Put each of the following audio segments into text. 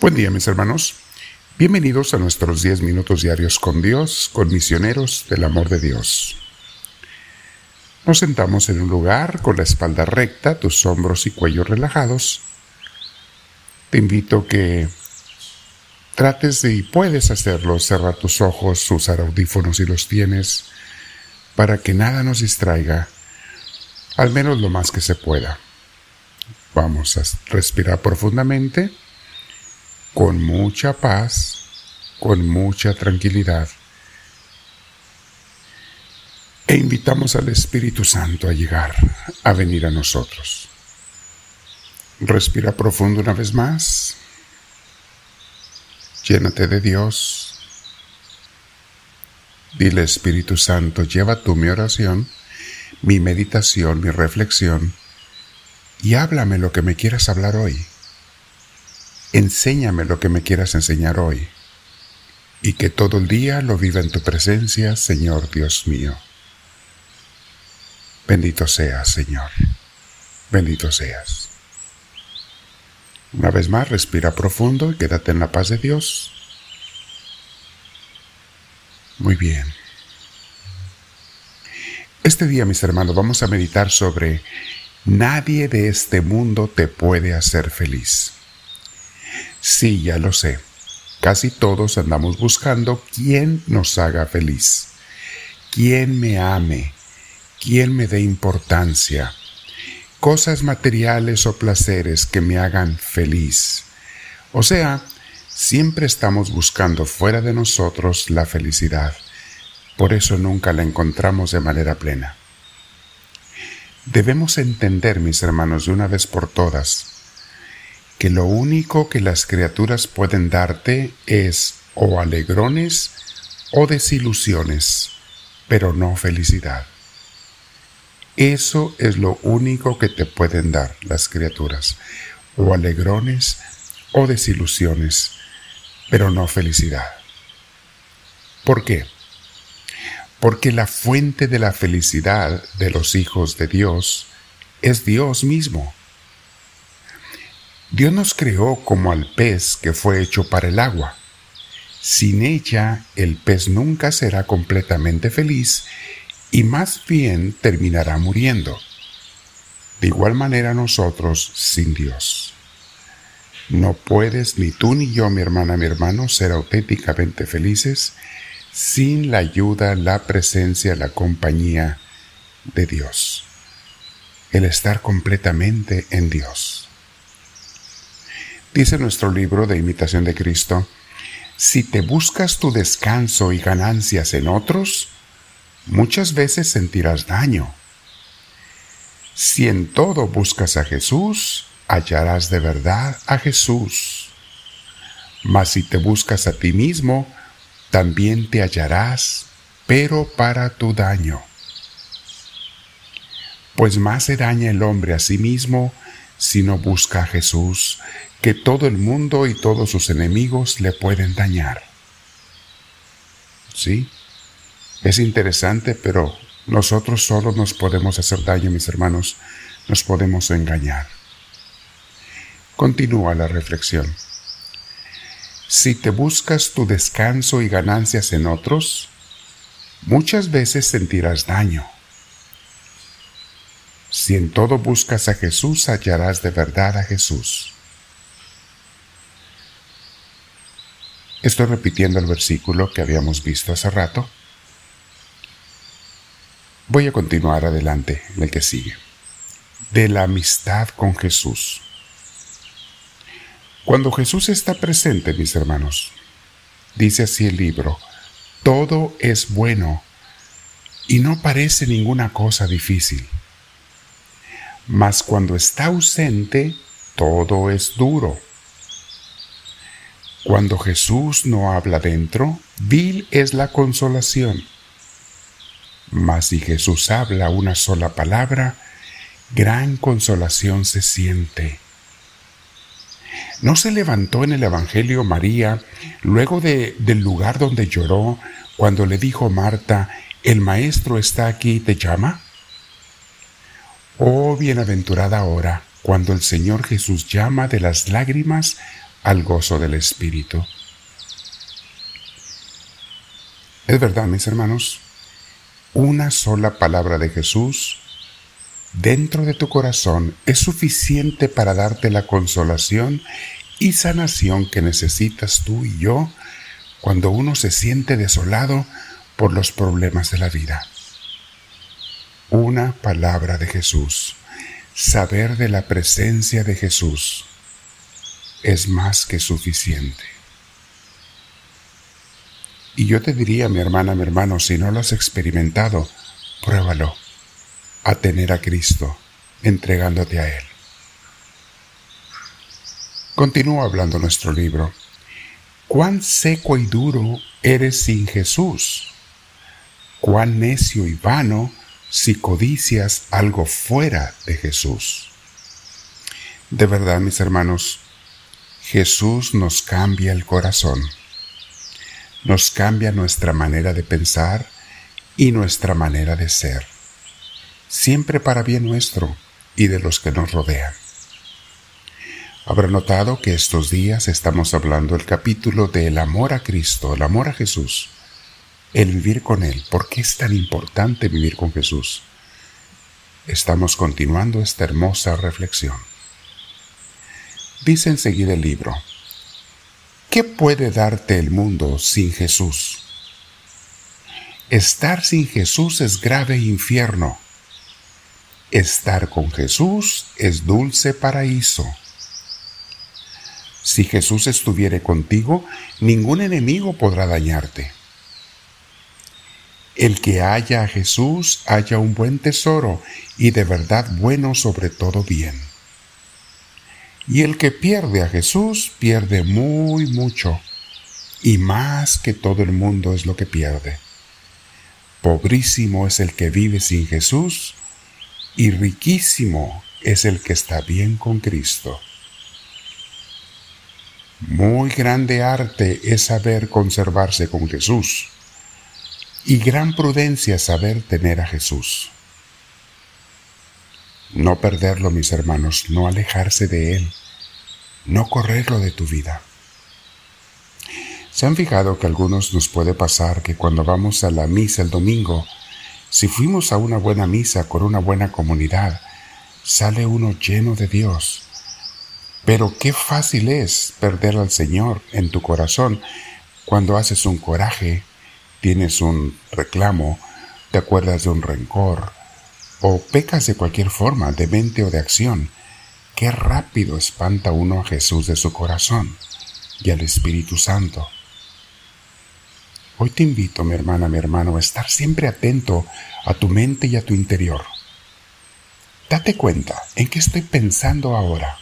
Buen día mis hermanos. Bienvenidos a nuestros 10 minutos diarios con Dios, con misioneros del amor de Dios. Nos sentamos en un lugar con la espalda recta, tus hombros y cuello relajados. Te invito que trates de, y puedes hacerlo, cerrar tus ojos, usar audífonos si los tienes, para que nada nos distraiga, al menos lo más que se pueda. Vamos a respirar profundamente con mucha paz, con mucha tranquilidad. E invitamos al Espíritu Santo a llegar, a venir a nosotros. Respira profundo una vez más. Llénate de Dios. Dile Espíritu Santo, lleva tú mi oración, mi meditación, mi reflexión, y háblame lo que me quieras hablar hoy enséñame lo que me quieras enseñar hoy, y que todo el día lo viva en tu presencia, Señor Dios mío. Bendito seas, Señor. Bendito seas. Una vez más, respira profundo y quédate en la paz de Dios. Muy bien. Este día, mis hermanos, vamos a meditar sobre nadie de este mundo te puede hacer feliz. Sí, ya lo sé. Casi todos andamos buscando quién nos haga feliz, quién me ame, quién me dé importancia, cosas materiales o placeres que me hagan feliz. O sea, siempre estamos buscando fuera de nosotros la felicidad. Por eso nunca la encontramos de manera plena. Debemos entender, mis hermanos, de una vez por todas, que lo único que las criaturas pueden darte es o alegrones o desilusiones, pero no felicidad. Eso es lo único que te pueden dar las criaturas, o alegrones o desilusiones, pero no felicidad. ¿Por qué? Porque la fuente de la felicidad de los hijos de Dios es Dios mismo. Dios nos creó como al pez que fue hecho para el agua. Sin ella, el pez nunca será completamente feliz y más bien terminará muriendo. De igual manera nosotros sin Dios. No puedes ni tú ni yo, mi hermana, mi hermano, ser auténticamente felices sin la ayuda, la presencia, la compañía de Dios. El estar completamente en Dios. Dice nuestro libro de imitación de Cristo, si te buscas tu descanso y ganancias en otros, muchas veces sentirás daño. Si en todo buscas a Jesús, hallarás de verdad a Jesús. Mas si te buscas a ti mismo, también te hallarás, pero para tu daño. Pues más se daña el hombre a sí mismo si no busca a Jesús, que todo el mundo y todos sus enemigos le pueden dañar. ¿Sí? Es interesante, pero nosotros solo nos podemos hacer daño, mis hermanos, nos podemos engañar. Continúa la reflexión. Si te buscas tu descanso y ganancias en otros, muchas veces sentirás daño si en todo buscas a Jesús, hallarás de verdad a Jesús. Estoy repitiendo el versículo que habíamos visto hace rato. Voy a continuar adelante en el que sigue. De la amistad con Jesús. Cuando Jesús está presente, mis hermanos, dice así el libro, todo es bueno y no parece ninguna cosa difícil mas cuando está ausente, todo es duro. Cuando Jesús no habla dentro, vil es la consolación. Mas si Jesús habla una sola palabra, gran consolación se siente. ¿No se levantó en el Evangelio María luego de, del lugar donde lloró cuando le dijo Marta, el Maestro está aquí y te llama? Oh bienaventurada hora, cuando el Señor Jesús llama de las lágrimas al gozo del Espíritu. Es verdad, mis hermanos, una sola palabra de Jesús dentro de tu corazón es suficiente para darte la consolación y sanación que necesitas tú y yo cuando uno se siente desolado por los problemas de la vida. Una palabra de Jesús, saber de la presencia de Jesús, es más que suficiente. Y yo te diría, mi hermana, mi hermano, si no lo has experimentado, pruébalo a tener a Cristo, entregándote a Él. Continúa hablando nuestro libro. Cuán seco y duro eres sin Jesús. Cuán necio y vano si codicias algo fuera de Jesús. De verdad, mis hermanos, Jesús nos cambia el corazón, nos cambia nuestra manera de pensar y nuestra manera de ser, siempre para bien nuestro y de los que nos rodean. Habrá notado que estos días estamos hablando el capítulo del amor a Cristo, el amor a Jesús, el vivir con Él. ¿Por qué es tan importante vivir con Jesús? Estamos continuando esta hermosa reflexión. Dice enseguida el libro, ¿qué puede darte el mundo sin Jesús? Estar sin Jesús es grave infierno. Estar con Jesús es dulce paraíso. Si Jesús estuviere contigo, ningún enemigo podrá dañarte. El que haya a Jesús haya un buen tesoro y de verdad bueno sobre todo bien. Y el que pierde a Jesús pierde muy mucho, y más que todo el mundo es lo que pierde. Pobrísimo es el que vive sin Jesús, y riquísimo es el que está bien con Cristo. Muy grande arte es saber conservarse con Jesús, y gran prudencia saber tener a Jesús. No perderlo, mis hermanos, no alejarse de Él, no correrlo de tu vida. ¿Se han fijado que a algunos nos puede pasar que cuando vamos a la misa el domingo, si fuimos a una buena misa con una buena comunidad, sale uno lleno de Dios? Pero qué fácil es perder al Señor en tu corazón cuando haces un coraje, tienes un reclamo, te acuerdas de un rencor, o pecas de cualquier forma, de mente o de acción, qué rápido espanta uno a Jesús de su corazón y al Espíritu Santo. Hoy te invito, mi hermana, mi hermano, a estar siempre atento a tu mente y a tu interior. Date cuenta en qué estoy pensando ahora.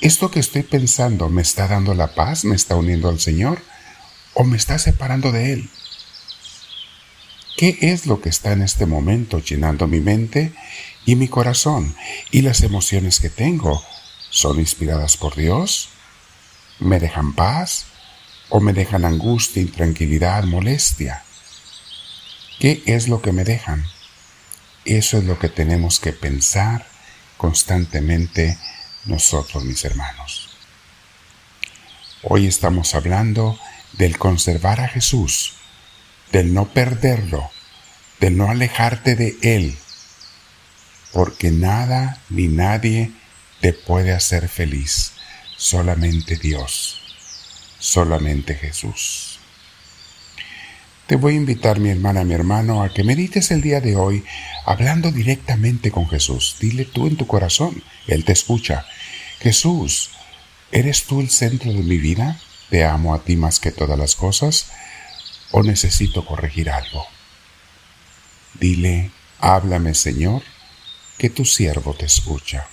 ¿Esto que estoy pensando me está dando la paz, me está uniendo al Señor o me está separando de Él? ¿Qué es lo que está en este momento llenando mi mente y mi corazón? ¿Y las emociones que tengo son inspiradas por Dios? ¿Me dejan paz o me dejan angustia, intranquilidad, molestia? ¿Qué es lo que me dejan? Eso es lo que tenemos que pensar constantemente nosotros, mis hermanos. Hoy estamos hablando del conservar a Jesús del no perderlo, del no alejarte de Él, porque nada ni nadie te puede hacer feliz, solamente Dios, solamente Jesús. Te voy a invitar, mi hermana, mi hermano, a que medites el día de hoy hablando directamente con Jesús. Dile tú en tu corazón, Él te escucha. Jesús, ¿eres tú el centro de mi vida? Te amo a ti más que todas las cosas o necesito corregir algo. Dile, háblame Señor, que tu siervo te escucha.